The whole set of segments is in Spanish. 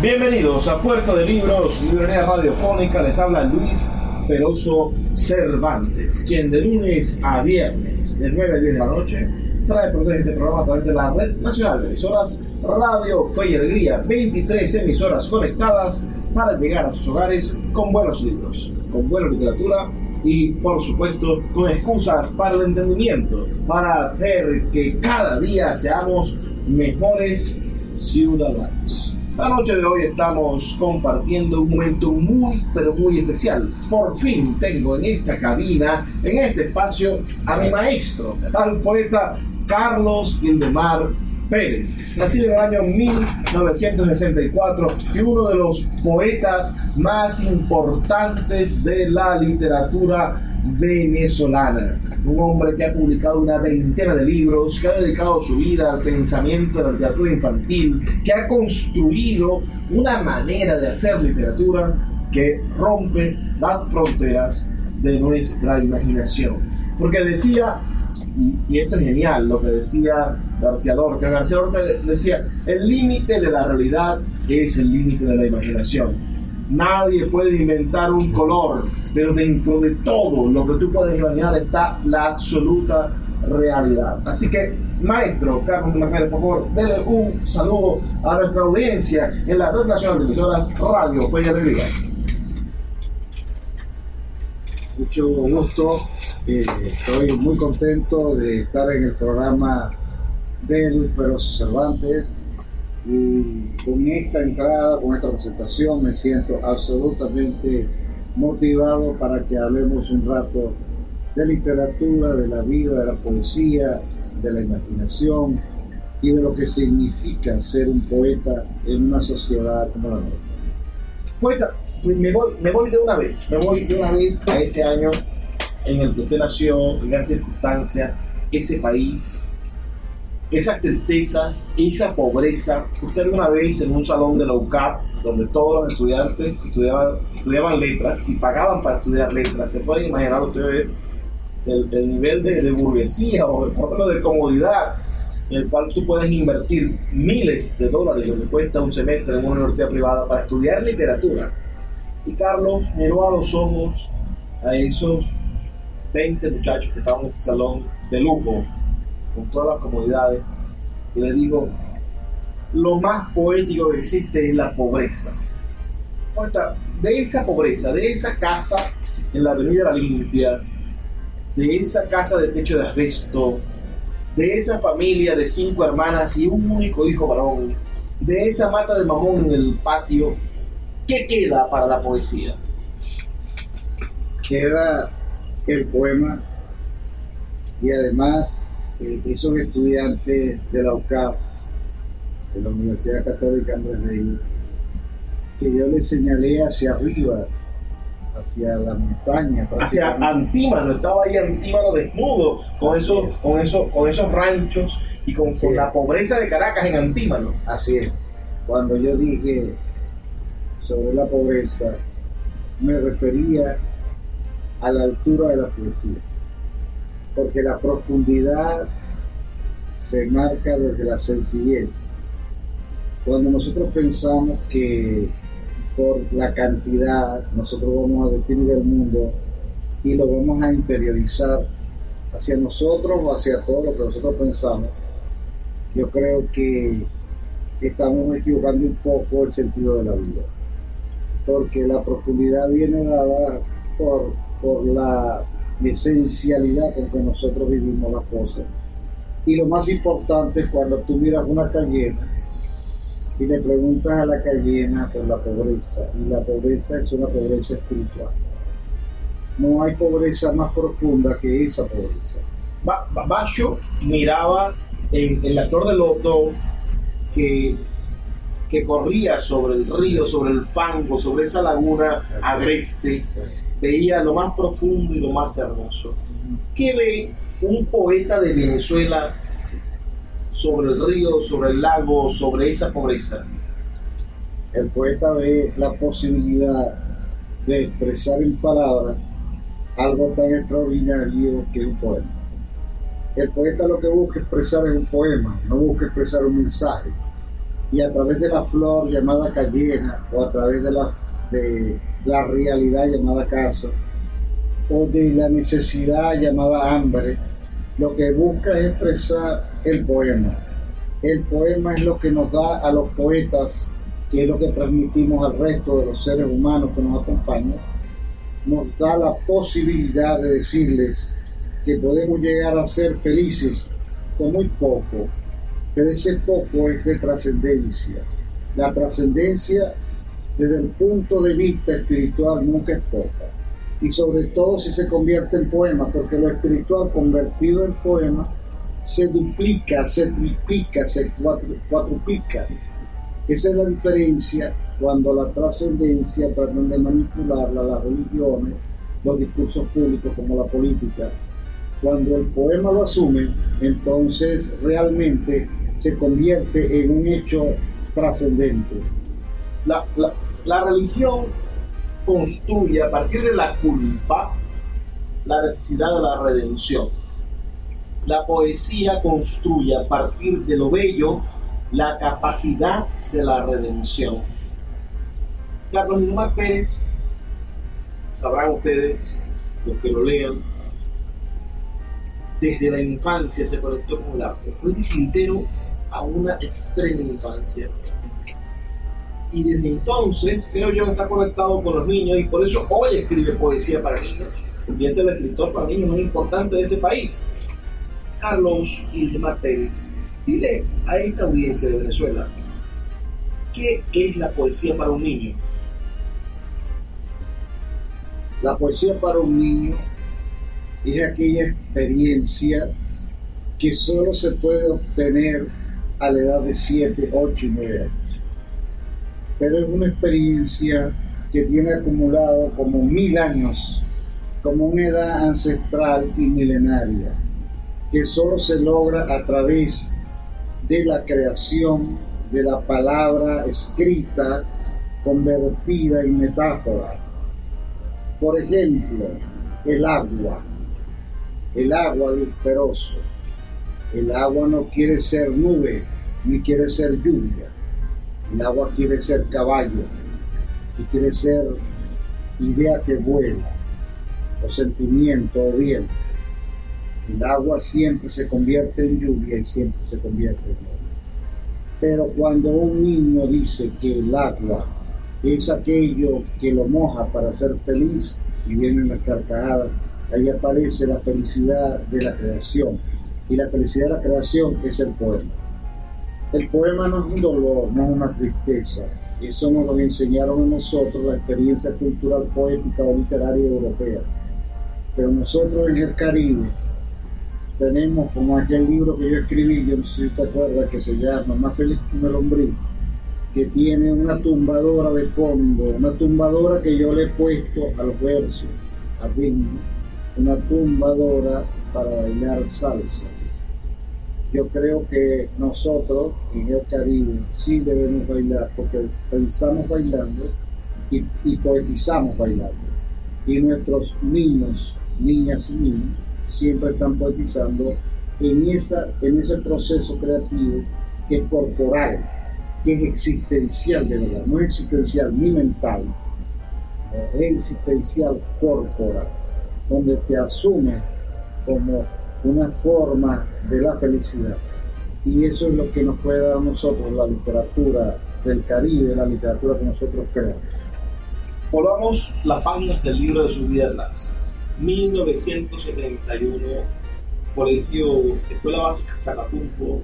Bienvenidos a Puerto de Libros, librería radiofónica. Les habla Luis Peroso Cervantes, quien de lunes a viernes, de 9 a 10 de la noche, trae por este programa a través de la Red Nacional de Emisoras Radio Fe y Alegría. 23 emisoras conectadas para llegar a sus hogares con buenos libros, con buena literatura y, por supuesto, con excusas para el entendimiento, para hacer que cada día seamos mejores ciudadanos. La noche de hoy estamos compartiendo un momento muy, pero muy especial. Por fin tengo en esta cabina, en este espacio, a mi maestro, al poeta Carlos Indemar Pérez, nacido en el año 1964 y uno de los poetas más importantes de la literatura venezolana. Un hombre que ha publicado una veintena de libros, que ha dedicado su vida al pensamiento de la literatura infantil, que ha construido una manera de hacer literatura que rompe las fronteras de nuestra imaginación. Porque decía, y, esto es genial, lo que decía García Lorca, García Lorca decía, el límite de la realidad es el límite de la imaginación Nadie puede inventar un color, pero dentro de todo lo que tú puedes imaginar está la absoluta realidad. Así que, maestro Carlos Martínez, por favor, denle un saludo a nuestra audiencia en la Red Nacional de Emisoras Radio. Fe y Mucho gusto, eh, estoy muy contento de estar en el programa de Luis Peroso Cervantes, y con esta entrada, con esta presentación, me siento absolutamente motivado para que hablemos un rato de literatura, de la vida, de la poesía, de la imaginación y de lo que significa ser un poeta en una sociedad como la nuestra. Poeta, pues me voy, me voy de una vez, me voy de una vez a ese año en el que usted nació, en gran circunstancia, ese país, esas tristezas, esa pobreza. Usted alguna vez en un salón de la UCAP, donde todos los estudiantes estudiaban, estudiaban letras y pagaban para estudiar letras, se pueden imaginar ustedes el, el nivel de, de, burguesía o por de comodidad en el cual tú puedes invertir miles de dólares, lo que cuesta un semestre en una universidad privada, para estudiar literatura. Y Carlos miró a los ojos a esos 20 muchachos que estaban en este salón de lujo con todas las comodidades, y le digo, lo más poético que existe es la pobreza. De esa pobreza, de esa casa en la Avenida La Limpia, de esa casa de techo de asbesto, de esa familia de cinco hermanas y un único hijo varón, de esa mata de mamón en el patio, ¿qué queda para la poesía? Queda el poema y además eh, esos estudiantes de la UCAP, de la Universidad Católica Andrés Rey, que yo les señalé hacia arriba, hacia la montaña. Hacia Antímano, estaba ahí Antímano desnudo, con esos, con esos, con esos ranchos y con, con la pobreza de Caracas en Antímano. Así es. Cuando yo dije sobre la pobreza, me refería a la altura de la poesía porque la profundidad se marca desde la sencillez. Cuando nosotros pensamos que por la cantidad nosotros vamos a definir el mundo y lo vamos a interiorizar hacia nosotros o hacia todo lo que nosotros pensamos, yo creo que estamos equivocando un poco el sentido de la vida. Porque la profundidad viene dada por, por la esencialidad con que nosotros vivimos las cosas. Y lo más importante es cuando tú miras una cayena y le preguntas a la cayena por la pobreza, y la pobreza es una pobreza espiritual. No hay pobreza más profunda que esa pobreza. Basho miraba en, la flor de loto que, que corría sobre el río, sobre el fango, sobre esa laguna agreste, veía lo más profundo y lo más hermoso. ¿Qué ve un poeta de Venezuela sobre el río, sobre el lago, sobre esa pobreza? El poeta ve la posibilidad de expresar en palabras algo tan extraordinario que es un poema. El poeta lo que busca expresar es un poema, no busca expresar un mensaje. Y a través de la flor llamada cayena o a través de la, de la realidad llamada casa o de la necesidad llamada hambre, lo que busca es expresar el poema. El poema es lo que nos da a los poetas, que es lo que transmitimos al resto de los seres humanos que nos acompañan, nos da la posibilidad de decirles que podemos llegar a ser felices con muy poco, pero ese poco es de trascendencia. La trascendencia desde el punto de vista espiritual nunca es poca y sobre todo si se convierte en poema, porque lo espiritual convertido en poema se duplica, se triplica, se cuatruplica. Esa es la diferencia cuando la trascendencia tratan de manipularla las religiones, los discursos públicos como la política. Cuando el poema lo asume, entonces realmente se convierte en un hecho trascendente. La, la religión construye a partir de la culpa la necesidad de la redención. La poesía construye a partir de lo bello la capacidad de la redención. Carlos Nidomar Pérez, sabrán ustedes, los que lo lean, desde la infancia se conectó con el arte. Fue titiritero a una extrema infancia y desde entonces creo yo está conectado con los niños y por eso hoy escribe poesía para niños. Y es el escritor para niños más importante de este país. Carlos Ildemar Pérez, dile a esta audiencia de Venezuela, ¿qué es la poesía para un niño? La poesía para un niño es aquella experiencia que solo se puede obtener a la edad de 7, 8 y 9 años pero es una experiencia que tiene acumulado como mil años, como una edad ancestral y milenaria, que solo se logra a través de la creación de la palabra escrita convertida en metáfora. Por ejemplo, el agua, el agua disperoso. El agua no quiere ser nube ni quiere ser lluvia el agua quiere ser caballo y quiere ser idea que vuela, o sentimiento, o viento. El agua siempre se convierte en lluvia y siempre se convierte en lluvia. Pero cuando un niño dice que el agua es aquello que lo moja para ser feliz y vienen las carcajadas, ahí aparece la felicidad de la creación. Y la felicidad de la creación es el poema. El poema no es un dolor, no es una tristeza. Eso nos lo enseñaron a nosotros la experiencia cultural, poética o literaria europea. Pero nosotros en el Caribe tenemos como aquel libro que yo escribí, yo no sé si te acuerdas, que se llama Más feliz que un lombriz, que tiene una tumbadora de fondo, una tumbadora que yo le he puesto a los versos, a ritmo, una tumbadora para bailar salsa yo creo que nosotros en el Caribe sí debemos bailar porque pensamos bailando y, poetizamos bailando. Y nuestros niños, niñas y niños siempre están poetizando en, esa, en ese proceso creativo que es corporal, que es existencial de verdad, no es existencial ni mental, es existencial corporal, donde te asumes como una forma de la felicidad. Y eso es lo que nos puede dar a nosotros la literatura del Caribe, la literatura que nosotros creamos. Volvamos las páginas del libro de su vida atrás. 1971, colegio, escuela básica Catapulco,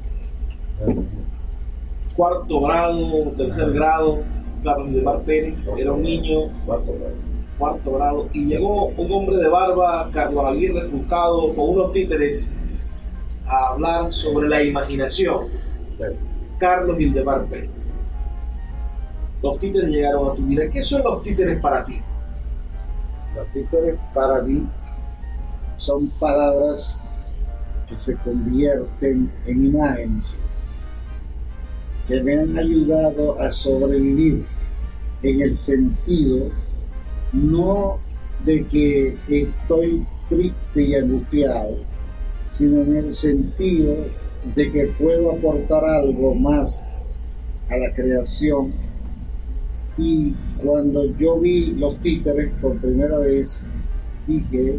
cuarto grado, tercer grado, Carlos de Mar Pérez, era un niño, cuarto grado, cuarto grado, y llegó un hombre de barba, Carlos Aguirre Fuscado, con unos títeres a hablar sobre la imaginación. Carlos Hildemar Pérez. Los títeres llegaron a tu vida. ¿Qué son los títeres para ti? Los títeres para mí son palabras que se convierten en imágenes que me han ayudado a sobrevivir en el sentido no de que estoy triste y angustiado, sino en el sentido de que puedo aportar algo más a la creación. Y cuando yo vi los títeres por primera vez, dije,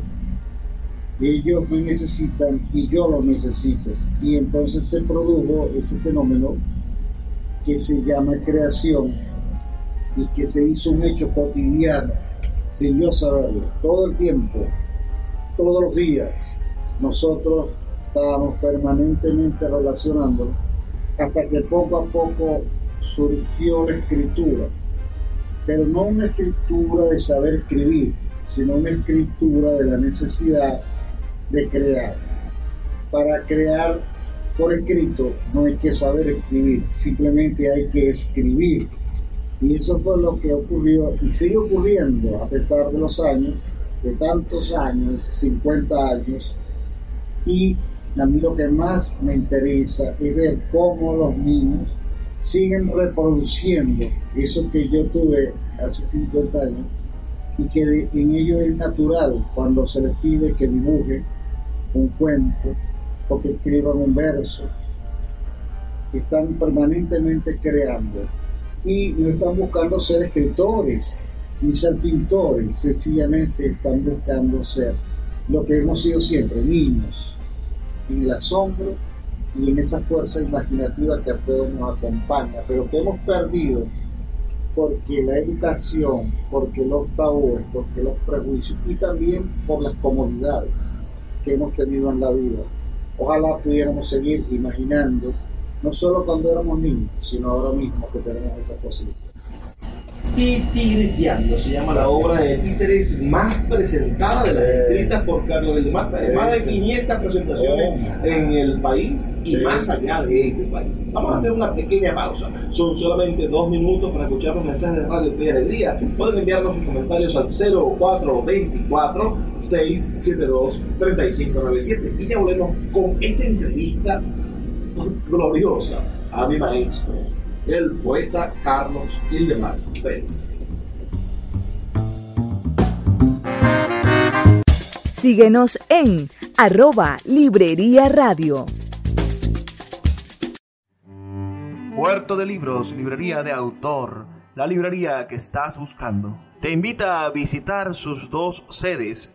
ellos me necesitan y yo los necesito. Y entonces se produjo ese fenómeno que se llama creación y que se hizo un hecho cotidiano sin yo saberlo. Todo el tiempo, todos los días, nosotros estábamos permanentemente relacionando hasta que poco a poco surgió la escritura. Pero no una escritura de saber escribir, sino una escritura de la necesidad de crear. Para crear por escrito no hay que saber escribir, simplemente hay que escribir. Y eso fue lo que ocurrió y sigue ocurriendo a pesar de los años, de tantos años, 50 años. Y a mí lo que más me interesa es ver cómo los niños siguen reproduciendo eso que yo tuve hace 50 años y que en ellos es natural cuando se les pide que dibujen un cuento, o que escriban un verso. Están permanentemente creando y no están buscando ser escritores ni ser pintores, sencillamente están buscando ser lo que hemos sido siempre, niños, en el asombro y en esa fuerza imaginativa que a todos nos acompaña, pero que hemos perdido porque la educación, porque los tabúes, porque los prejuicios y también por las comodidades que hemos tenido en la vida. Ojalá pudiéramos seguir imaginando, no solo cuando éramos niños, sino ahora mismo que tenemos esa posibilidad. Titireteando se llama la obra de títeres más presentada de las escritas por Carlos del Mar. Más de 500 presentaciones en el país y más allá de este país. Vamos a hacer una pequeña pausa. Son solamente dos minutos para escuchar los mensajes de Radio Fe y Alegría. Pueden enviarnos sus comentarios al 0424 672 3597 y ya volvemos con esta entrevista gloriosa a mi maestro el poeta Carlos Hildemar Pérez. Síguenos en arroba Librería Radio. Puerto de Libros, librería de autor, la librería que estás buscando. Te invita a visitar sus dos sedes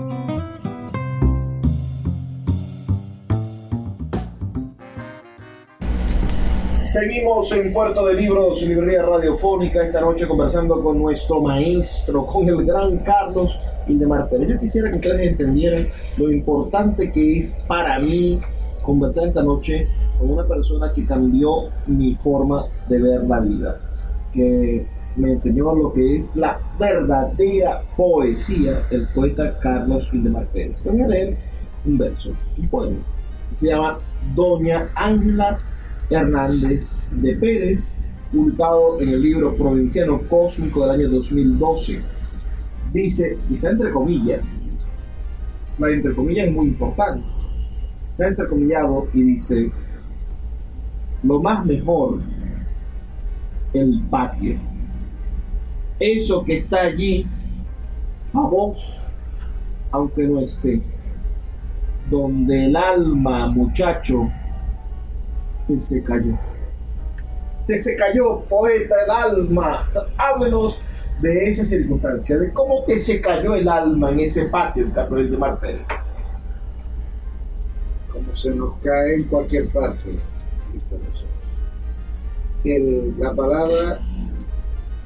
Seguimos en Puerto de Libros, librería radiofónica, esta noche conversando con nuestro maestro, con el gran Carlos Indemar Pérez. Yo quisiera que ustedes entendieran lo importante que es para mí conversar esta noche con una persona que cambió mi forma de ver la vida, que me enseñó lo que es la verdadera poesía del poeta Carlos Vildemar Pérez. Voy a leer un verso, un poema. Se llama Doña Ángela Hernández de Pérez, publicado en el libro Provinciano Cósmico del año 2012. Dice, y está entre comillas, la entre comillas es muy importante, está entrecomillado y dice, lo más mejor, el patio. Eso que está allí, a vos, aunque no esté, donde el alma, muchacho, te se cayó. Te se cayó, poeta, el alma. Háblenos de esa circunstancia, de cómo te se cayó el alma en ese patio, el Carlos de Mar. Como se nos cae en cualquier parte. El, la palabra,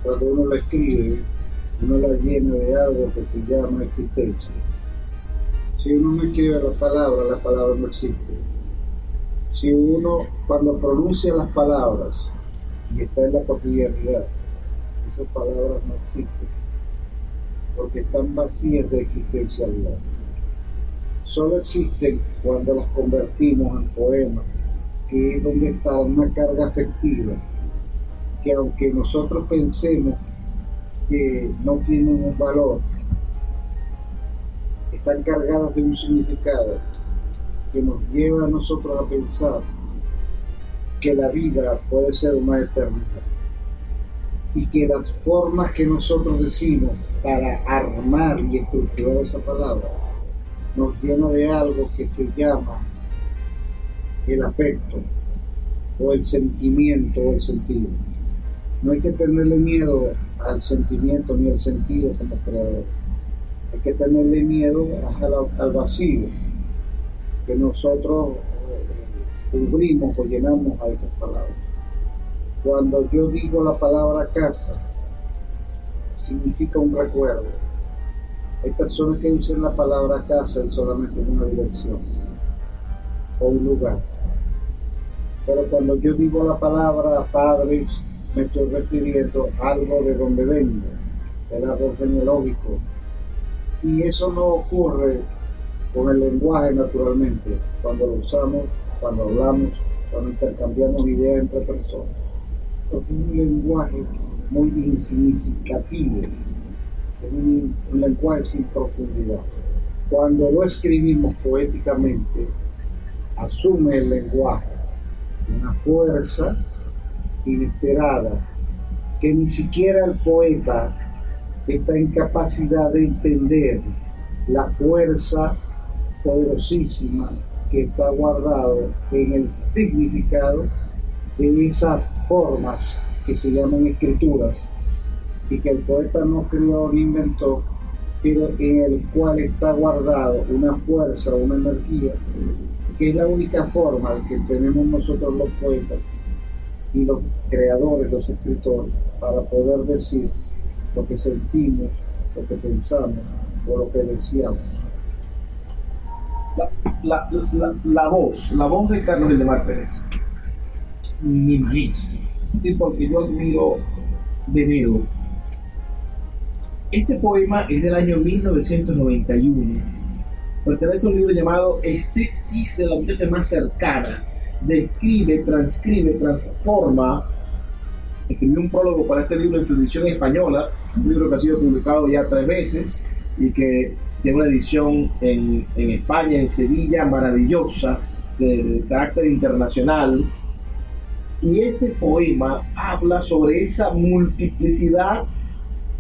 cuando uno la escribe, uno la llena de algo que se llama existencia. Si uno no escribe la palabra, la palabra no existe. Si uno, cuando pronuncia las palabras y está en la cotidianidad, esas palabras no existen, porque están vacías de existencialidad. Solo existen cuando las convertimos en poemas, que es donde está una carga afectiva, que aunque nosotros pensemos que no tienen un valor, están cargadas de un significado que nos lleva a nosotros a pensar que la vida puede ser una eternidad y que las formas que nosotros decimos para armar y estructurar esa palabra nos llena de algo que se llama el afecto o el sentimiento o el sentido. No hay que tenerle miedo al sentimiento ni al sentido como creador. Hay que tenerle miedo al, vacío que nosotros eh, cubrimos o llenamos a esas palabras. Cuando yo digo la palabra casa, significa un recuerdo. Hay personas que dicen la palabra casa y solamente en una dirección o un lugar. Pero cuando yo digo la palabra padre, me estoy refiriendo a algo de donde vengo, el árbol genealógico. Y eso no ocurre con el lenguaje naturalmente, cuando lo usamos, cuando hablamos, cuando intercambiamos ideas entre personas es un lenguaje muy insignificativo, es un, lenguaje sin profundidad. Cuando lo escribimos poéticamente, asume el lenguaje una fuerza inesperada que ni siquiera el poeta está en capacidad de entender la fuerza poderosísima que está guardado en el significado de esas formas que se llaman escrituras y que el poeta no creó ni inventó, pero en el cual está guardado una fuerza, una energía, que es la única forma que tenemos nosotros los poetas y los creadores, los escritores, para poder decir lo que sentimos, lo que pensamos o lo que deseamos. La, la, voz, la voz de Carlos Valdemar Pérez mi marido, y porque yo admiro Venero. Este poema es del año 1991. Pertenece a un libro llamado Estetis de la muchacha más cercana. Describe, transcribe, transforma. Escribió un prólogo para este libro en su edición española, un libro que ha sido publicado ya tres veces y que tiene una edición en, en España, en Sevilla, maravillosa, de carácter internacional y este poema habla sobre esa multiplicidad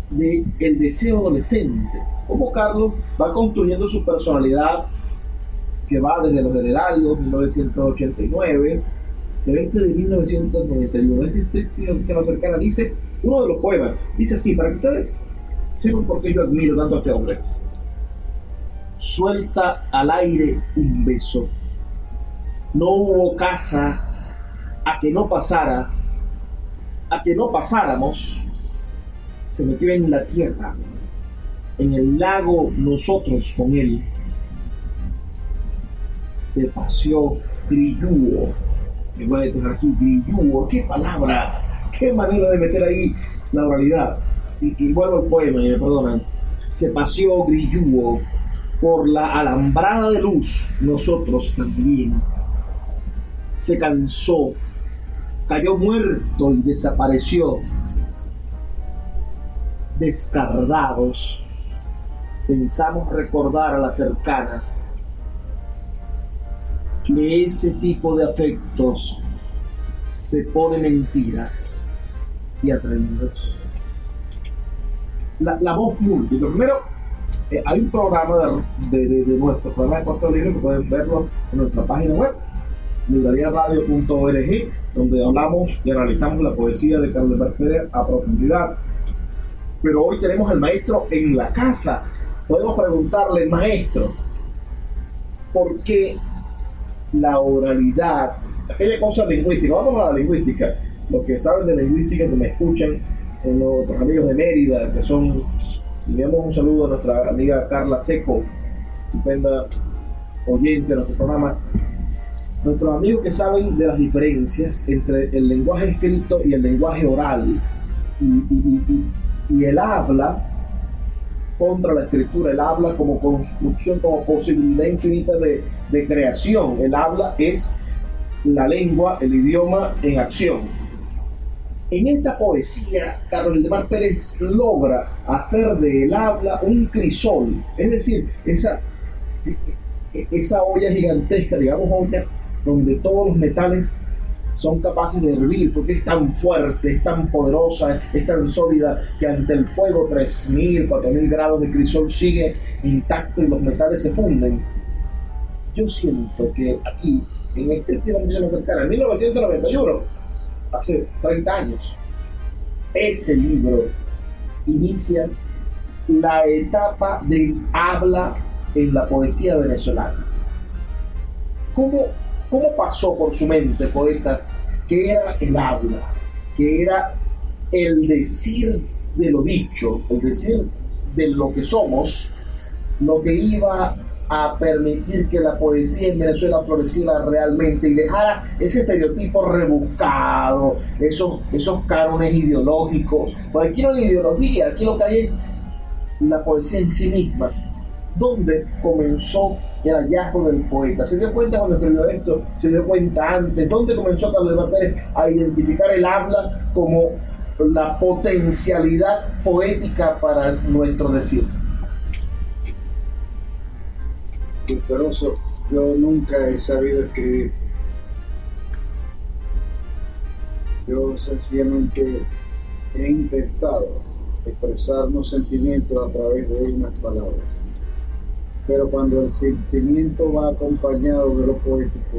del el deseo adolescente. Como Carlos va construyendo su personalidad, que va desde los heredarios, 1989, pero este de 1991. Este que nos cercana dice, uno de los poemas, dice así, para que ustedes sepan por qué yo admiro tanto a este hombre. Suelta al aire un beso. No hubo casa a que no pasara, a que no pasáramos, se metió en la tierra, en el lago nosotros con él. Se paseó grillúo. Me voy a dejar aquí, grillúo, qué palabra, qué manera de meter ahí la oralidad, y, vuelvo al poema y me perdonan, se paseó grillúo por la alambrada de luz, nosotros también. Se cansó, cayó muerto y desapareció. Descardados, pensamos recordar a la cercana que ese tipo de afectos se pone mentiras y atrevidos. La, la voz múltiple. Primero, eh, hay un programa de, nuestro programa de Puerto Libre que pueden verlo en nuestra página web, librariaradio.org, donde hablamos y analizamos la poesía de Carlos Pérez a profundidad. Pero hoy tenemos al maestro en la casa. Podemos preguntarle, maestro, ¿por qué la oralidad, aquella cosa lingüística, vamos a la lingüística, los que saben de lingüística que me escuchan son nuestros amigos de Mérida, que son, enviamos un saludo a nuestra amiga Carla Seco, estupenda oyente de nuestro programa, nuestros amigos que saben de las diferencias entre el lenguaje escrito y el lenguaje oral y el habla contra la escritura, el habla como construcción, como posibilidad infinita de, creación. El habla es la lengua, el idioma en acción. En esta poesía, Carlos Mar Pérez logra hacer del habla un crisol, es decir, esa, olla gigantesca, digamos olla, donde todos los metales son capaces de hervir porque es tan fuerte, es tan poderosa, es tan sólida que ante el fuego 3.000, 4.000 grados de crisol sigue intacto y los metales se funden. Yo siento que aquí, en este tiempo más cercana, en 1991, hace 30 años, ese libro inicia la etapa del habla en la poesía venezolana. ¿Cómo ¿Cómo pasó por su mente, poeta, que era el habla, que era el decir de lo dicho, el decir de lo que somos, lo que iba a permitir que la poesía en Venezuela floreciera realmente y dejara ese estereotipo rebuscado, esos, esos ideológicos. Porque aquí no hay ideología, aquí lo que hay es la poesía en sí misma. ¿Dónde comenzó el hallazgo del poeta. ¿Se dio cuenta cuando escribió esto? ¿Se dio cuenta antes? ¿Dónde comenzó Carlos Pérez a identificar el habla como la potencialidad poética para nuestro decir? Yo nunca he sabido escribir. Yo sencillamente he intentado expresar unos sentimientos a través de unas palabras pero cuando el sentimiento va acompañado de lo poético,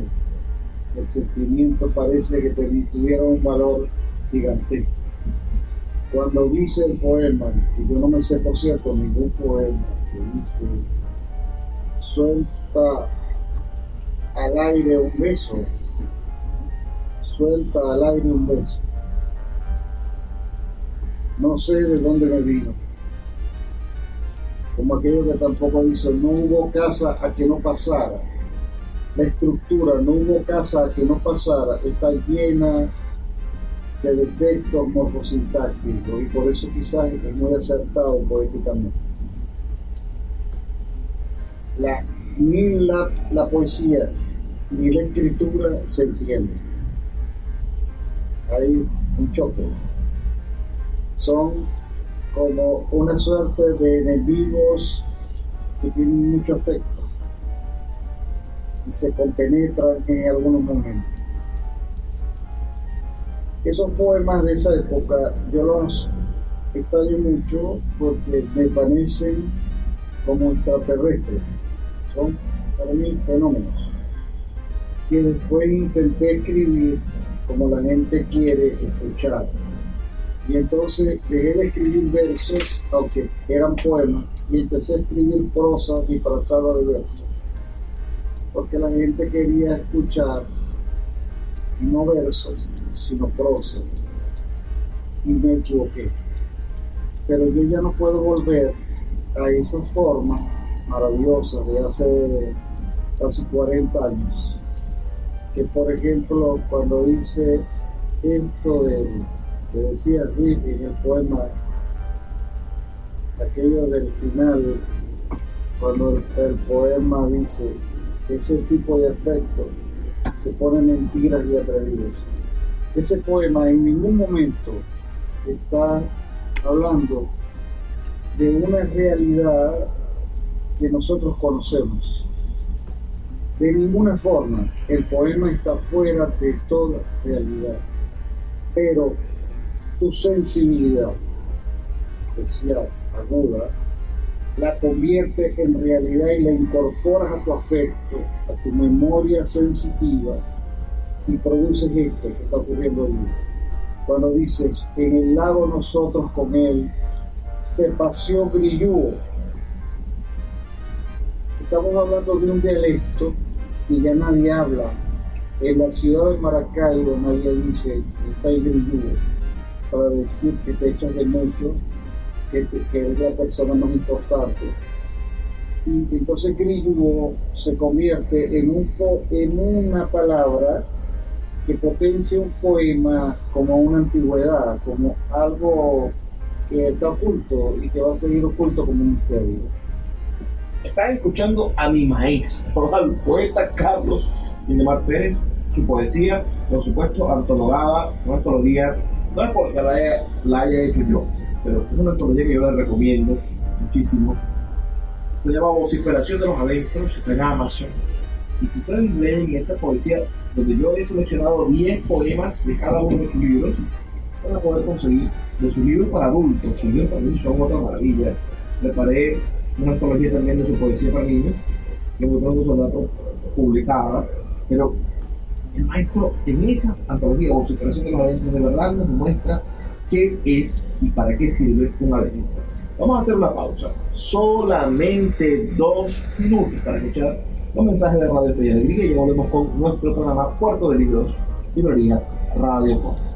el sentimiento parece que tuviera un valor gigantesco. Cuando dice el poema, y yo no me sé por cierto ningún poema que dice, suelta al aire un beso, suelta al aire un beso. No sé de dónde me vino como aquello que tampoco dice, no hubo casa a que no pasara. La estructura, no hubo casa a que no pasara, está llena de defectos morfosintácticos y por eso quizás es muy acertado poéticamente. La, ni la, la poesía ni la escritura se entienden. Hay un choque. Son como una suerte de enemigos que tienen mucho afecto y se compenetran en algunos momentos. Esos poemas de esa época yo los extraño mucho porque me parecen como extraterrestres. Son para mí fenómenos que después intenté escribir como la gente quiere escuchar y entonces dejé de escribir versos, aunque eran poemas, y empecé a escribir prosa disfrazada de versos. Porque la gente quería escuchar no versos, sino prosa. Y me equivoqué. Pero yo ya no puedo volver a esas formas maravillosas de hace casi 40 años. Que por ejemplo, cuando hice esto de Te decía Luis en el poema, aquello del final, cuando el, poema dice, ese tipo de afecto se pone mentiras y atrevidos. Ese poema en ningún momento está hablando de una realidad que nosotros conocemos. De ninguna forma el poema está fuera de toda realidad, pero tu sensibilidad especial, aguda, la convierte en realidad y la incorporas a tu afecto, a tu memoria sensitiva y produces esto que está ocurriendo ahí. Cuando dices, en el lago nosotros con él, se paseó grillúo. Estamos hablando de un dialecto y ya nadie habla. En la ciudad de Maracaibo nadie dice, está el grillúo, para decir que te echas de mucho que, es la persona más importante. Y entonces Grillo se convierte en, un en una palabra que potencia un poema como una antigüedad, como algo que está oculto y que va a seguir oculto como un misterio. Están escuchando a mi maestro, al poeta Carlos Indemar Pérez, su poesía, por supuesto, antologada, una antología, no es porque la la haya hecho yo, pero es una antología que yo les recomiendo muchísimo. Se llama Vociferación de los Adentros, está en Amazon. Y si ustedes leen esa poesía, donde yo he seleccionado 10 poemas de cada uno de sus libros, van a poder conseguir de sus libros para adultos. Sus libros para niños son otra maravilla. Preparé una antología también de su poesía para niños, que pronto son datos publicada. Pero el maestro en esa antología, Vociferación de los Adentros, de verdad nos muestra qué es y para qué sirve un adentro. Vamos a hacer una pausa, solamente dos minutos para escuchar los mensajes de Radio Fe y Alegría y volvemos con nuestro programa Puerto de Libros, Librería Radio Fon.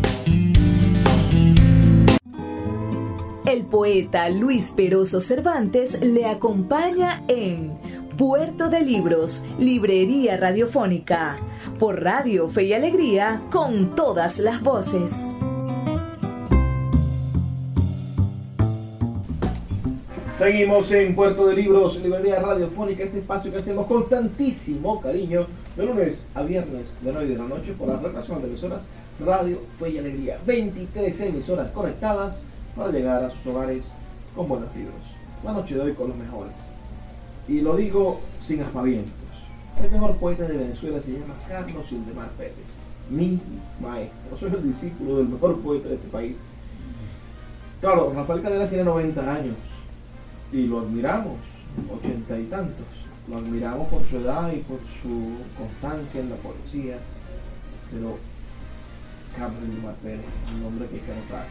El poeta Luis Peroso Cervantes le acompaña en Puerto de Libros, Librería Radiofónica, por Radio Fe y Alegría, con todas las voces. Seguimos en Puerto de Libros, Librería Radiofónica, este espacio que hacemos con tantísimo cariño de lunes a viernes de 9 de la noche por la relación de emisoras Radio Fe y Alegría. 23 emisoras conectadas para llegar a sus hogares con buenos libros. La noche de hoy con los mejores y lo digo sin aspavientos. El mejor poeta de Venezuela se llama Carlos Ildemar Pérez, mi maestro. Soy el discípulo del mejor poeta de este país. Claro, Rafael Cadena tiene 90 años y lo admiramos, ochenta y tantos. Lo admiramos por su edad y por su constancia en la poesía, pero Carlos Ildemar Pérez es un nombre que hay que anotar.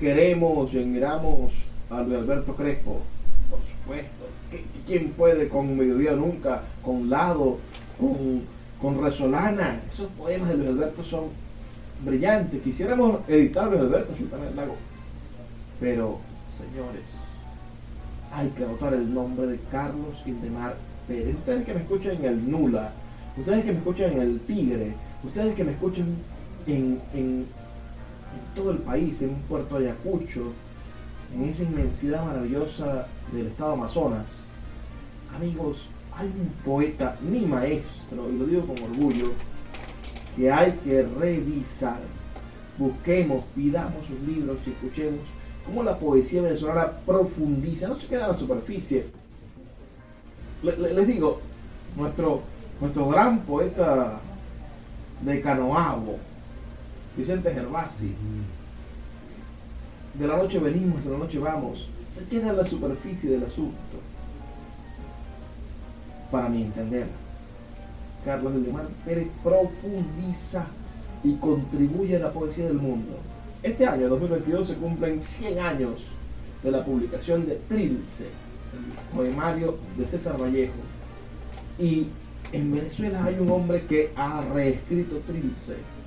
Queremos y admiramos a Luis Alberto Crespo, por supuesto. ¿Quién puede con Mediodía Nunca, con Lado, con, con Resolana? Esos poemas de Luis Alberto son brillantes. Quisiéramos editar a Luis Alberto Sultana del Lago. Pero, señores, hay que anotar el nombre de Carlos Indemar Pérez. Ustedes que me escuchan en el Nula, ustedes que me escuchan en el Tigre, ustedes que me escuchan en, en, en todo el país, en Puerto Ayacucho, en esa inmensidad maravillosa del estado Amazonas. Amigos, hay un poeta, mi maestro, y lo digo con orgullo, que hay que revisar. Busquemos, pidamos sus libros y escuchemos cómo la poesía venezolana profundiza, no se queda en la superficie, les digo, nuestro, nuestro gran poeta de Canoabo, Vicente Gervasi, de la noche venimos, de la noche vamos, se queda en la superficie del asunto. Para mi entender, Carlos Mar Pérez profundiza y contribuye a la poesía del mundo. Este año, 2022, se cumplen 100 años de la publicación de Trilce, el poemario de César Vallejo. Y en Venezuela hay un hombre que ha reescrito Trilce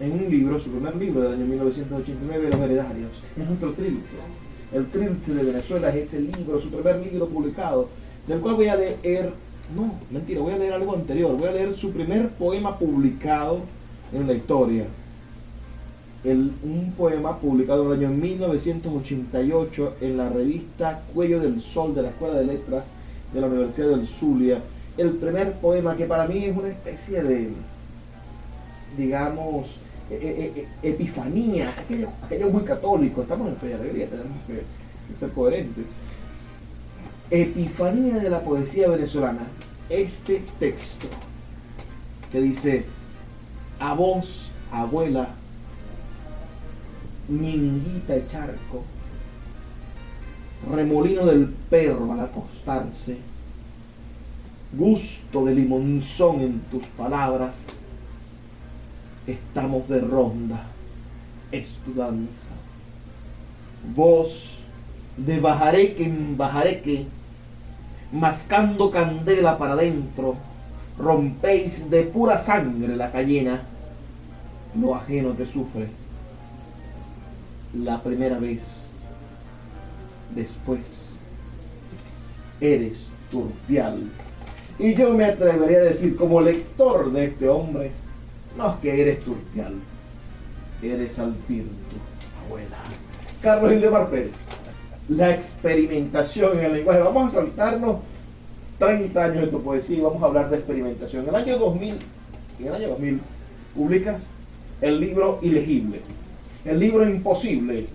en un libro, su primer libro del año 1989, Los Heredarios. Es nuestro Trilce. El Trilce de Venezuela es ese libro, su primer libro publicado, del cual voy a leer, no, mentira, voy a leer algo anterior, voy a leer su primer poema publicado en la historia. un poema publicado en el año 1988 en la revista Cuello del Sol de la Escuela de Letras de la Universidad del Zulia. El primer poema que para mí es una especie de, digamos, e, e, e, epifanía, aquello, aquello, muy católico, estamos en fe y alegría, tenemos que, ser coherentes. Epifanía de la poesía venezolana, este texto que dice, a vos, abuela, ñinguita de charco, remolino del perro al acostarse, gusto de limonzón en tus palabras, estamos de ronda, es tu danza. Vos de bajareque en bajareque, mascando candela para adentro, rompéis de pura sangre la cayena, lo ajeno te sufre. La primera vez, después, eres turpial. Y yo me atrevería a decir, como lector de este hombre, no es que eres turpial, eres alpirto, abuela. Carlos Hildemar Pérez, la experimentación en el lenguaje. Vamos a saltarnos 30 años de tu poesía y vamos a hablar de experimentación. En el año 2000, en el año 2000, publicas el libro Ilegible, el libro Imposible,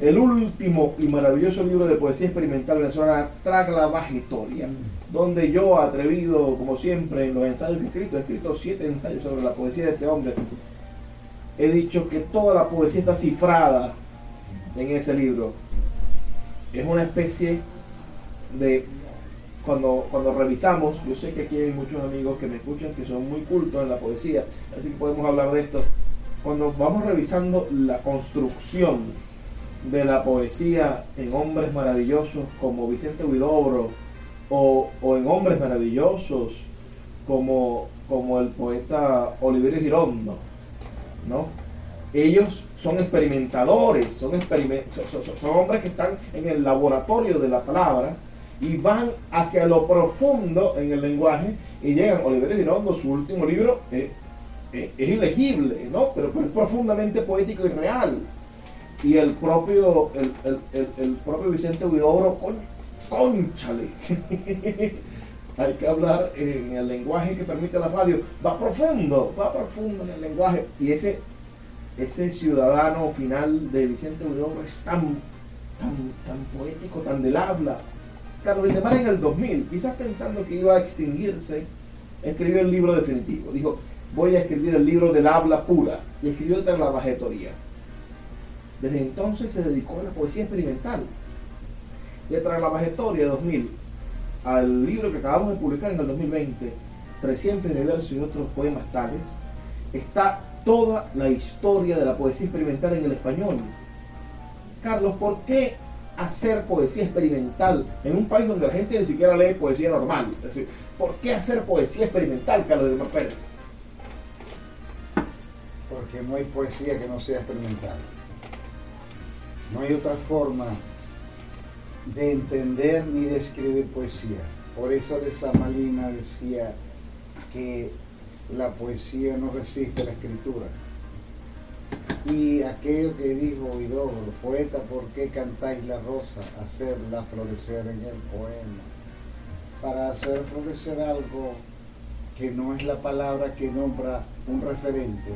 el último y maravilloso libro de poesía experimental venezolana, Tragla Vagetoria, donde yo, atrevido como siempre en los ensayos que he escrito, he escrito siete ensayos sobre la poesía de este hombre, he dicho que toda la poesía está cifrada en ese libro. Es una especie de cuando, cuando revisamos, yo sé que aquí hay muchos amigos que me escuchan que son muy cultos en la poesía, así que podemos hablar de esto. Cuando vamos revisando la construcción de la poesía en hombres maravillosos como Vicente Huidobro o, en hombres maravillosos como, como el poeta Oliverio Girondo, ¿no? Ellos son experimentadores, son, son hombres que están en el laboratorio de la palabra y van hacia lo profundo en el lenguaje y llegan. Oliverio Girondo, su último libro, es ilegible, ¿no? Pero, es profundamente poético y real. Y el propio, el, propio Vicente Huidobro, con, conchale. Hay que hablar en el lenguaje que permite la radio. Va profundo, va profundo en el lenguaje. Y ese, ese ciudadano final de Vicente Huidobro es tan, tan, tan poético, tan del habla Carlos Valdemar en el 2000, quizás pensando que iba a extinguirse, escribió el libro definitivo. Dijo, voy a escribir el libro del habla pura. Y escribió de la Bajetoría. Desde entonces se dedicó a la poesía experimental. De tras la Bajetoria 2000 al libro que acabamos de publicar en el 2020, 300 de versos y otros poemas tales, está toda la historia de la poesía experimental en el español. Carlos, ¿por qué hacer poesía experimental en un país donde la gente ni siquiera lee poesía normal? Es decir, ¿por qué hacer poesía experimental, Carlos de Pérez? Porque no hay poesía que no sea experimental. No hay otra forma de entender ni de escribir poesía. Por eso de Samalina decía que la poesía no resiste la escritura. Y aquello que dijo Huidobro, poeta, ¿por qué cantáis la rosa? Hacerla florecer en el poema. Para hacer florecer algo que no es la palabra que nombra un referente,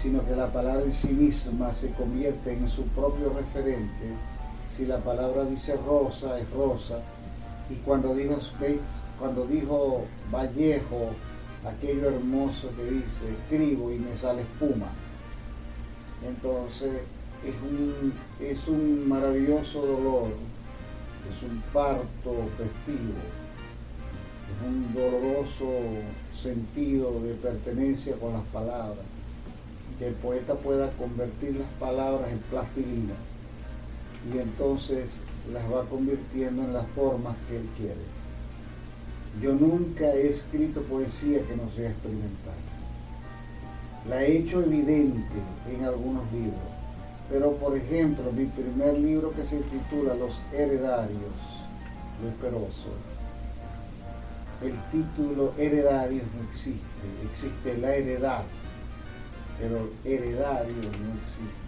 sino que la palabra en sí misma se convierte en su propio referente. Si la palabra dice rosa, es rosa. Y cuando dijo, cuando dijo Vallejo, aquello hermoso que dice, escribo y me sale espuma. Entonces es un, es un maravilloso dolor, es un parto festivo, es un doloroso sentido de pertenencia con las palabras, que el poeta pueda convertir las palabras en plastilina y entonces las va convirtiendo en las formas que él quiere. Yo nunca he escrito poesía que no sea experimental. La he hecho evidente en algunos libros, pero por ejemplo, mi primer libro que se titula Los Heredarios, Luis Peroso, el título heredarios no existe, existe la heredad, pero heredario no existe.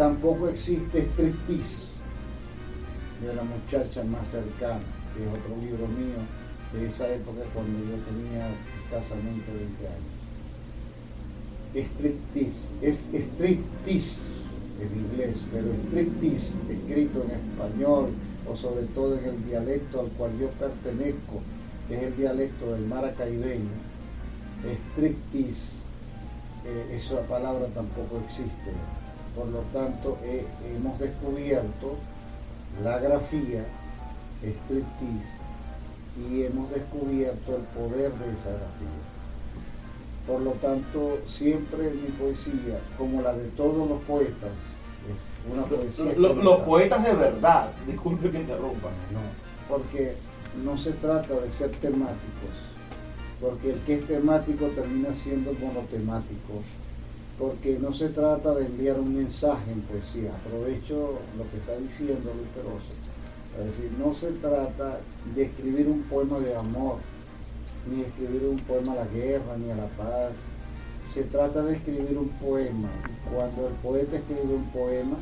Tampoco existe striptease de la muchacha más cercana, que es otro libro mío de esa época cuando yo tenía escasamente 20 años. Striptease, es striptease en inglés, pero striptease escrito en español o sobre todo en el dialecto al cual yo pertenezco, que es el dialecto del maracaibeño, striptease, eh, esa palabra tampoco existe. Por lo tanto, hemos descubierto la grafía, striptease, y hemos descubierto el poder de esa grafía. Por lo tanto, siempre mi poesía, como la de todos los poetas, es una poesía. Los, poetas de verdad, disculpe que interrumpa. No, porque no se trata de ser temáticos, porque el que es temático termina siendo monotemático, porque no se trata de enviar un mensaje en poesía. Aprovecho lo que está diciendo Luis Peroso es decir, no se trata de escribir un poema de amor, ni escribir un poema a la guerra, ni a la paz. Se trata de escribir un poema. Cuando el poeta escribe un poema,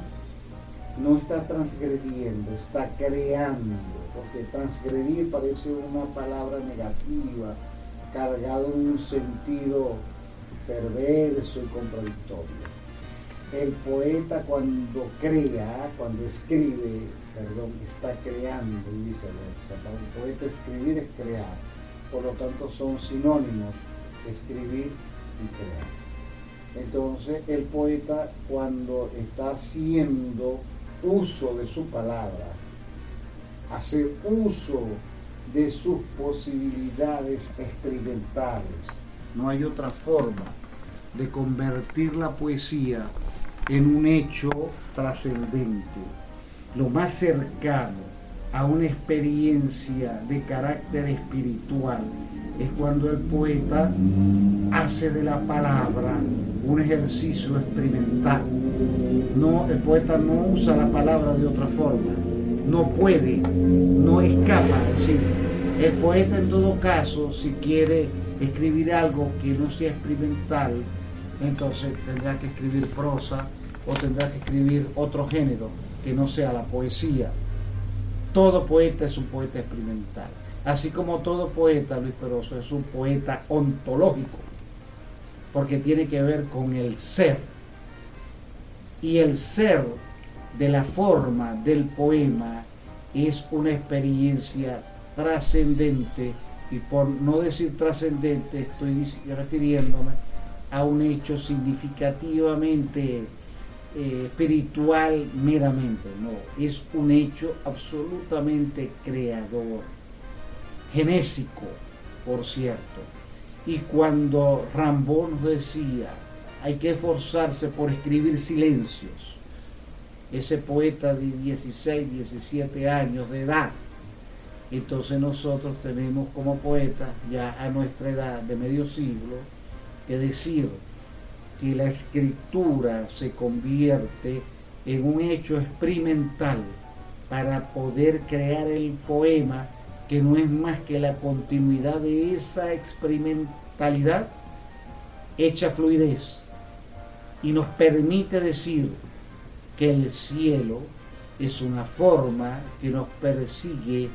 no está transgrediendo, está creando, porque transgredir parece una palabra negativa, cargado en un sentido perverso y contradictorio. El poeta cuando crea, cuando escribe, perdón, está creando y viceversa. Para un poeta escribir es crear. Por lo tanto son sinónimos escribir y crear. Entonces el poeta cuando está haciendo uso de su palabra, hace uso de sus posibilidades experimentales. No hay otra forma de convertir la poesía en un hecho trascendente lo más cercano a una experiencia de carácter espiritual es cuando el poeta hace de la palabra un ejercicio experimental. No, el poeta no usa la palabra de otra forma, no puede, no escapa. Es el poeta en todo caso, si quiere escribir algo que no sea experimental, entonces tendrá que escribir prosa o tendrá que escribir otro género que no sea la poesía. Todo poeta es un poeta experimental. Así como todo poeta, Luis Peroso, es un poeta ontológico, porque tiene que ver con el ser. Y el ser de la forma del poema es una experiencia trascendente, y por no decir trascendente, estoy refiriéndome a un hecho significativamente eh, espiritual meramente, no, es un hecho absolutamente creador, genésico, por cierto. Y cuando Rambo nos decía, hay que esforzarse por escribir silencios, ese poeta de 16, 17 años de edad, entonces nosotros tenemos como poetas, ya a nuestra edad de medio siglo, que decir, que la escritura se convierte en un hecho experimental para poder crear el poema que no es más que la continuidad de esa experimentalidad hecha fluidez. Y nos permite decir que el cielo es una forma que nos persigue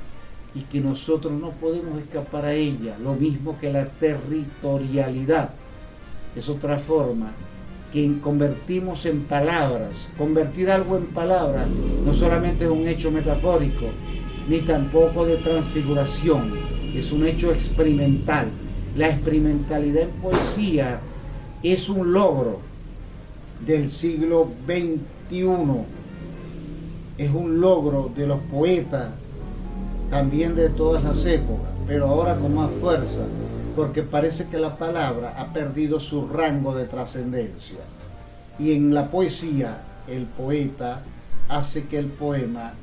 y que nosotros no podemos escapar a ella, lo mismo que la territorialidad es otra forma que convertimos en palabras. Convertir algo en palabras no solamente es un hecho metafórico, ni tampoco de transfiguración. Es un hecho experimental. La experimentalidad en poesía es un logro del siglo XXI. Es un logro de los poetas, también de todas las épocas, pero ahora con más fuerza, porque parece que la palabra ha perdido su rango de trascendencia. Y en la poesía, el poeta hace que el poema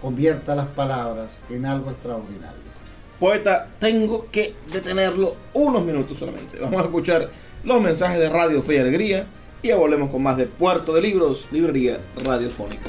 convierta las palabras en algo extraordinario. Poeta, tengo que detenerlo unos minutos solamente. Vamos a escuchar los mensajes de Radio Fe y Alegría y ya volvemos con más de Puerto de Libros, Librería Radiofónica.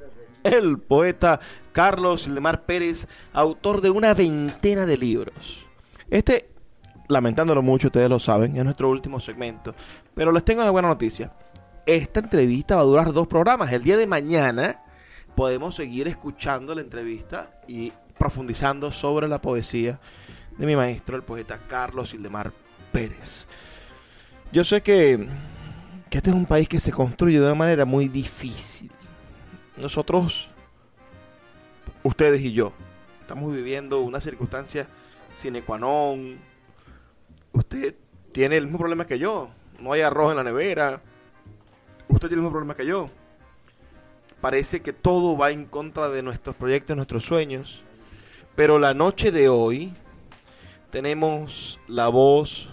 el poeta Carlos Lemar Pérez, autor de una veintena de libros. Este, lamentándolo mucho, ustedes lo saben, es nuestro último segmento, pero les tengo una buena noticia. Esta entrevista va a durar dos programas. El día de mañana podemos seguir escuchando la entrevista y profundizando sobre la poesía de mi maestro, el poeta Carlos Ildemar Pérez. Yo sé que, que este es un país que se construye de una manera muy difícil. Nosotros, ustedes y yo, estamos viviendo una circunstancia sine qua non. Usted tiene el mismo problema que yo. No hay arroz en la nevera. Usted tiene el mismo problema que yo. Parece que todo va en contra de nuestros proyectos, nuestros sueños. Pero la noche de hoy tenemos la voz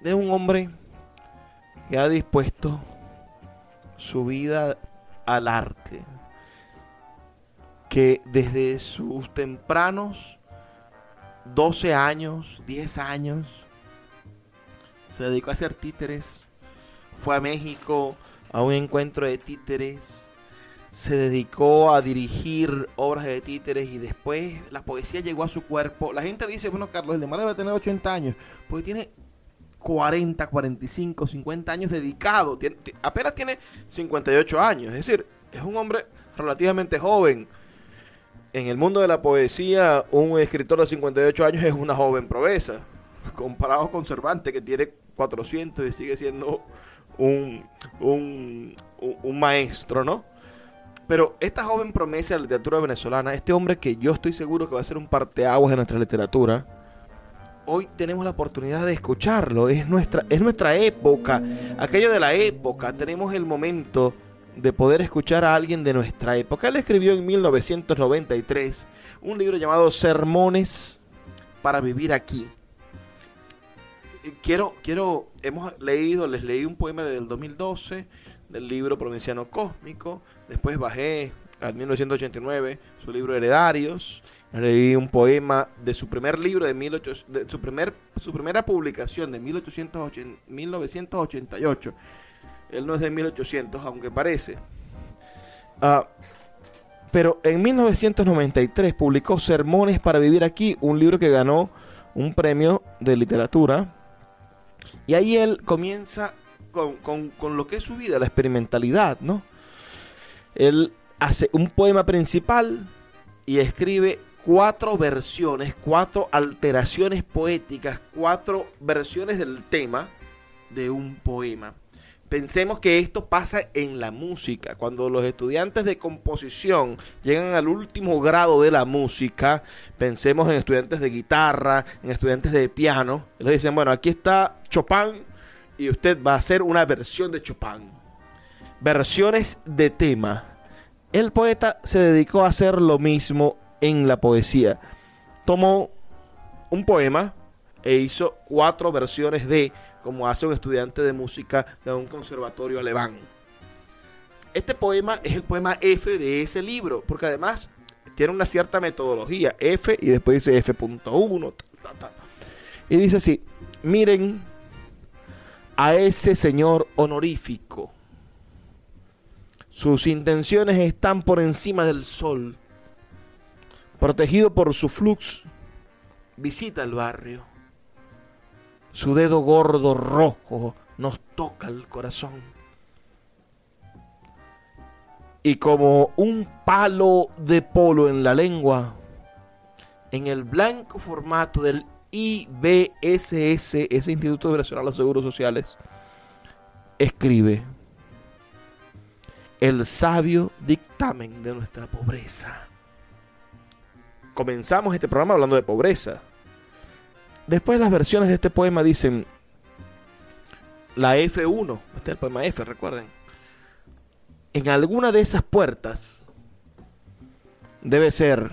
de un hombre que ha dispuesto su vida al arte, que desde sus tempranos 12 años, 10 años, se dedicó a hacer títeres, fue a México a un encuentro de títeres, se dedicó a dirigir obras de títeres y después la poesía llegó a su cuerpo. La gente dice, bueno, Carlos, el demás debe tener 80 años, porque tiene 40, 45, 50 años dedicado. Tiene, apenas tiene 58 años. Es decir, es un hombre relativamente joven. En el mundo de la poesía, un escritor de 58 años es una joven proveza. Comparado con Cervantes, que tiene 400 y sigue siendo un, un, maestro, ¿no? Pero esta joven promesa de la literatura venezolana, este hombre que yo estoy seguro que va a ser un parteaguas en nuestra literatura, hoy tenemos la oportunidad de escucharlo. Es nuestra, es nuestra época, aquello de la época. Tenemos el momento de poder escuchar a alguien de nuestra época. Él escribió en 1993 un libro llamado Sermones para vivir aquí. Quiero, quiero, hemos leído, les leí un poema del 2012 del libro Provinciano Cósmico. Después bajé al 1989 su libro Heredarios leí un poema de su primer libro, de, 18, de su, primer, su primera publicación de 1880, 1988. Él no es de 1800, aunque parece. Uh, pero en 1993 publicó Sermones para Vivir Aquí, un libro que ganó un premio de literatura. Y ahí él comienza con, con, con lo que es su vida, la experimentalidad, ¿no? Él hace un poema principal y escribe cuatro versiones, cuatro alteraciones poéticas, cuatro versiones del tema de un poema. Pensemos que esto pasa en la música. Cuando los estudiantes de composición llegan al último grado de la música, pensemos en estudiantes de guitarra, en estudiantes de piano. Les dicen, bueno, aquí está Chopin y usted va a hacer una versión de Chopin. Versiones de tema. El poeta se dedicó a hacer lo mismo en la poesía. Tomó un poema e hizo cuatro versiones de, como hace un estudiante de música de un conservatorio alemán. Este poema es el poema F de ese libro, porque además tiene una cierta metodología, F y después dice F.1. Y dice así, miren a ese señor honorífico. Sus intenciones están por encima del sol. Protegido por su flux, visita el barrio. Su dedo gordo rojo nos toca el corazón. Y como un palo de polo en la lengua, en el blanco formato del IBSS, ese Instituto Nacional de Seguros Sociales, escribe el sabio dictamen de nuestra pobreza. Comenzamos este programa hablando de pobreza. Después las versiones de este poema dicen la F1, este es el poema F, recuerden. En alguna de esas puertas debe ser,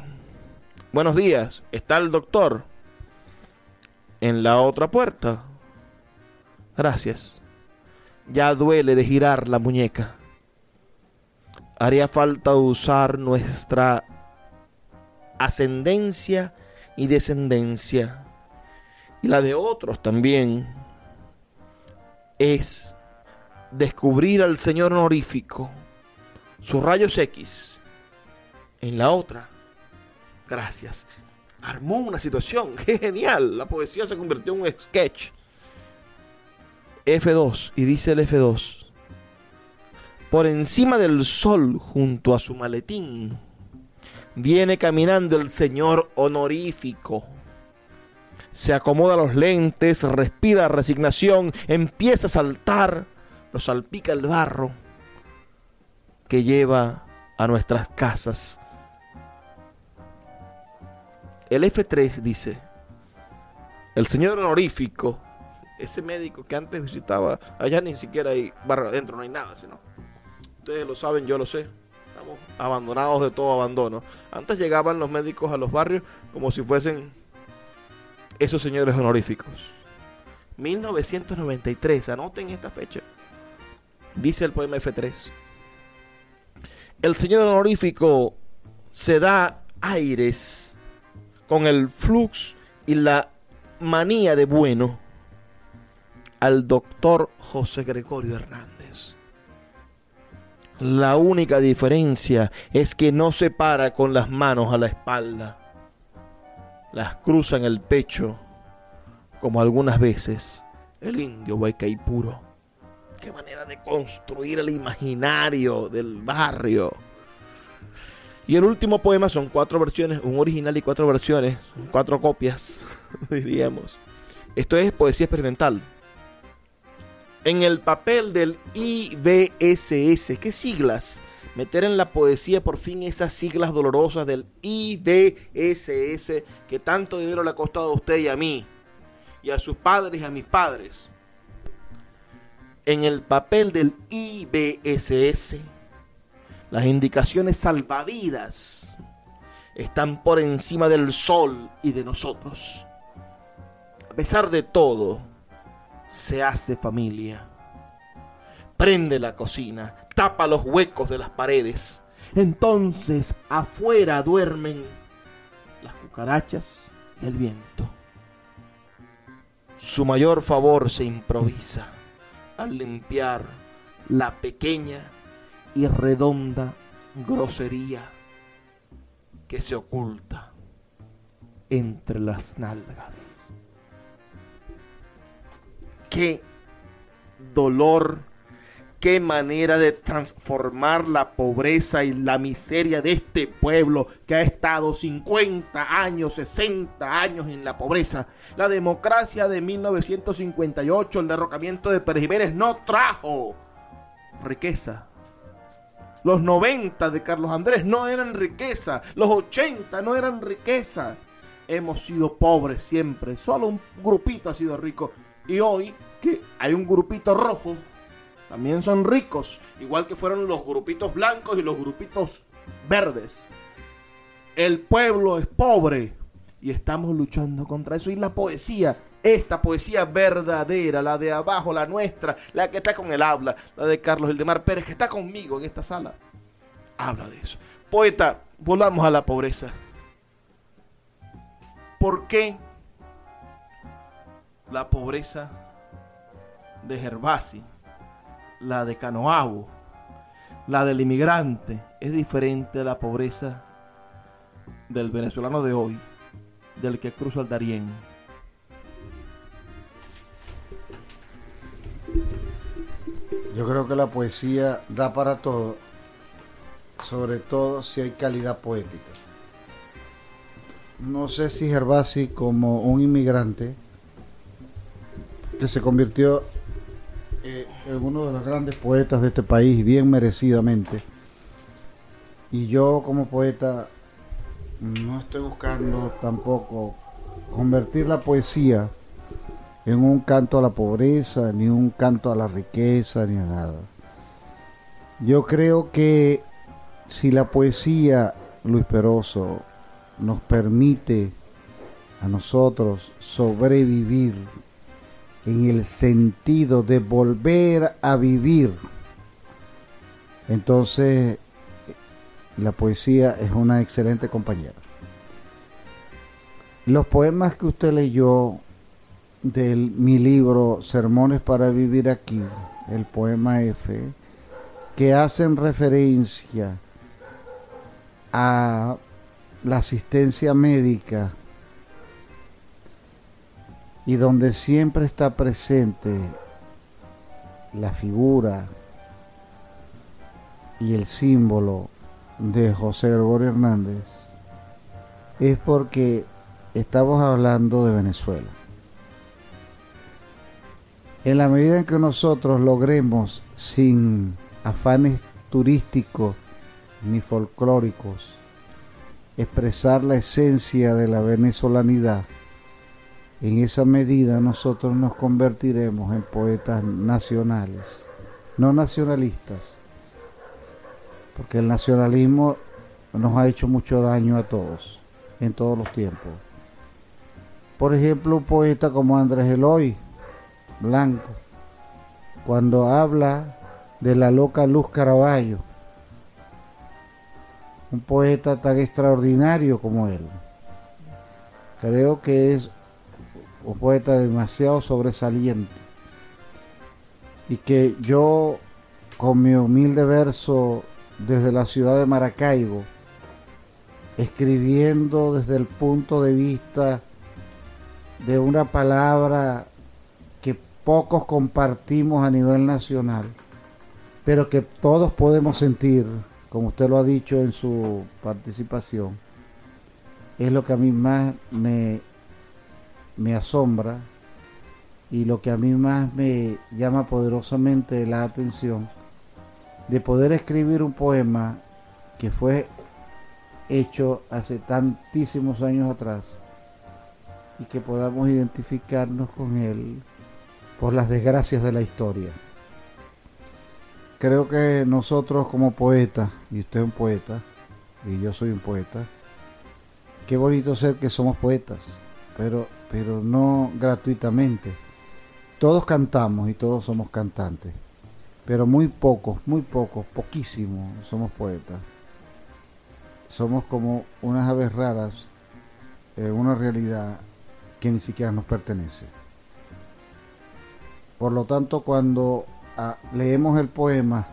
buenos días, está el doctor. En la otra puerta, gracias. Ya duele de girar la muñeca. Haría falta usar nuestra ascendencia y descendencia. Y la de otros también es descubrir al Señor honorífico, sus rayos X. En la otra, gracias. Armó una situación genial. La poesía se convirtió en un sketch. F2, y dice el F2, por encima del sol junto a su maletín, viene caminando el señor honorífico se acomoda los lentes, respira resignación, empieza a saltar, lo salpica el barro que lleva a nuestras casas. El F3 dice, el señor honorífico, ese médico que antes visitaba, allá ni siquiera hay barro adentro, no hay nada, sino. Ustedes lo saben, yo lo sé. Abandonados de todo abandono. Antes llegaban los médicos a los barrios como si fuesen esos señores honoríficos. 1993, anoten esta fecha. Dice el poema F3. El señor honorífico se da aires con el flux y la manía de bueno al doctor José Gregorio Hernández. La única diferencia es que no se para con las manos a la espalda las cruza en el pecho, como algunas veces el indio puro. Qué manera de construir el imaginario del barrio. Y el último poema son cuatro versiones, un original y cuatro versiones, cuatro copias, diríamos. Esto es poesía experimental. En el papel del IBSS, ¿qué siglas? meter en la poesía por fin esas siglas dolorosas del IBSS que tanto dinero le ha costado a usted y a mí, y a sus padres y a mis padres. En el papel del IBSS, las indicaciones salvavidas están por encima del sol y de nosotros. A pesar de todo, se hace familia. Prende la cocina, tapa los huecos de las paredes. Entonces afuera duermen las cucarachas y el viento. Su mayor favor se improvisa al limpiar la pequeña y redonda grosería que se oculta entre las nalgas. Qué dolor qué manera de transformar la pobreza y la miseria de este pueblo que ha estado 50 años, 60 años en la pobreza. La democracia de 1958, el derrocamiento de Pérez Jiménez no trajo riqueza. Los 90 de Carlos Andrés no eran riqueza. Los 80 no eran riqueza. Hemos sido pobres siempre. Solo un grupito ha sido rico. Y hoy que hay un grupito rojo también son ricos, igual que fueron los grupitos blancos y los grupitos verdes. El pueblo es pobre y estamos luchando contra eso. Y la poesía, esta poesía verdadera, la de abajo, la nuestra, la que está con el habla, la de Carlos Eldemar Pérez, que está conmigo en esta sala, habla de eso. Poeta, volvamos a la pobreza. ¿Por qué la pobreza de Gervasi la de Canoabo, La del inmigrante es diferente a la pobreza del venezolano de hoy, del que cruza el Darién. Yo creo que la poesía da para todo, sobre todo si hay calidad poética. No sé si Gervasi como un inmigrante que se convirtió eh, en uno de los grandes poetas de este país, bien merecidamente. Y yo como poeta no estoy buscando tampoco convertir la poesía en un canto a la pobreza, ni un canto a la riqueza, ni a nada. Yo creo que si la poesía, Luis Peroso, nos permite a nosotros sobrevivir en el sentido de volver a vivir, entonces la poesía es una excelente compañera. Los poemas que usted leyó de mi libro Sermones para Vivir aquí, el poema F, que hacen referencia a la asistencia médica y donde siempre está presente la figura y el símbolo de José Gregorio Hernández, es porque estamos hablando de Venezuela. En la medida en que nosotros logremos, sin afanes turísticos ni folclóricos, expresar la esencia de la venezolanidad, en esa medida nosotros nos convertiremos en poetas nacionales, no nacionalistas, porque el nacionalismo nos ha hecho mucho daño a todos, en todos los tiempos. Por ejemplo, un poeta como Andrés Eloy, Blanco, cuando habla de la loca Luz Caraballo, un poeta tan extraordinario como él. Creo que es un poeta demasiado sobresaliente. Y que yo con mi humilde verso desde la ciudad de Maracaibo, escribiendo desde el punto de vista de una palabra pocos compartimos a nivel nacional, pero que todos podemos sentir, como usted lo ha dicho en su participación, es lo que a mí más me, me asombra y lo que a mí más me llama poderosamente la atención de poder escribir un poema que fue hecho hace tantísimos años atrás y que podamos identificarnos con él por las desgracias de la historia. Creo que nosotros como poetas, y usted es un poeta, y yo soy un poeta, qué bonito ser que somos poetas, pero, pero no gratuitamente. Todos cantamos y todos somos cantantes, pero muy pocos, muy pocos, poquísimos somos poetas. Somos como unas aves raras en una realidad que ni siquiera nos pertenece. Por lo tanto, cuando ah, leemos el poema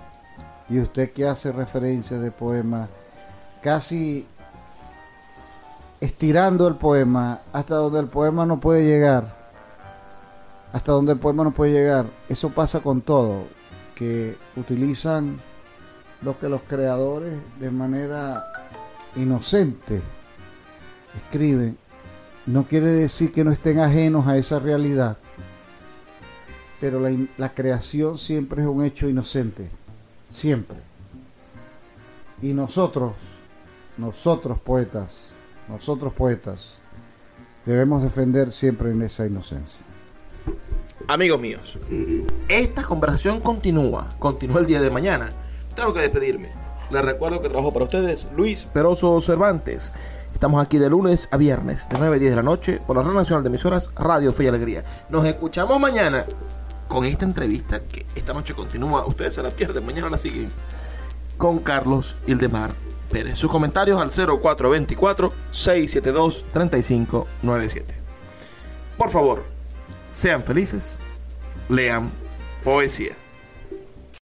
y usted que hace referencia de poema, casi estirando el poema hasta donde el poema no puede llegar, hasta donde el poema no puede llegar, eso pasa con todo, que utilizan lo que los creadores de manera inocente escriben, no quiere decir que no estén ajenos a esa realidad pero la, creación siempre es un hecho inocente, siempre. Y nosotros, nosotros poetas, nosotros poetas, debemos defender siempre en esa inocencia. Amigos míos, esta conversación continúa, continúa el día de mañana. Tengo que despedirme. Les recuerdo que trabajo para ustedes Luis Peroso Cervantes. Estamos aquí de lunes a viernes, de 9 a 10 de la noche, por la Red Nacional de Emisoras Radio Fe y Alegría. Nos escuchamos mañana con esta entrevista que esta noche continúa. Ustedes se la pierden, mañana la siguen. Con Carlos Ildemar Pérez. Sus comentarios al 0424-672-3597. Por favor, sean felices, lean poesía.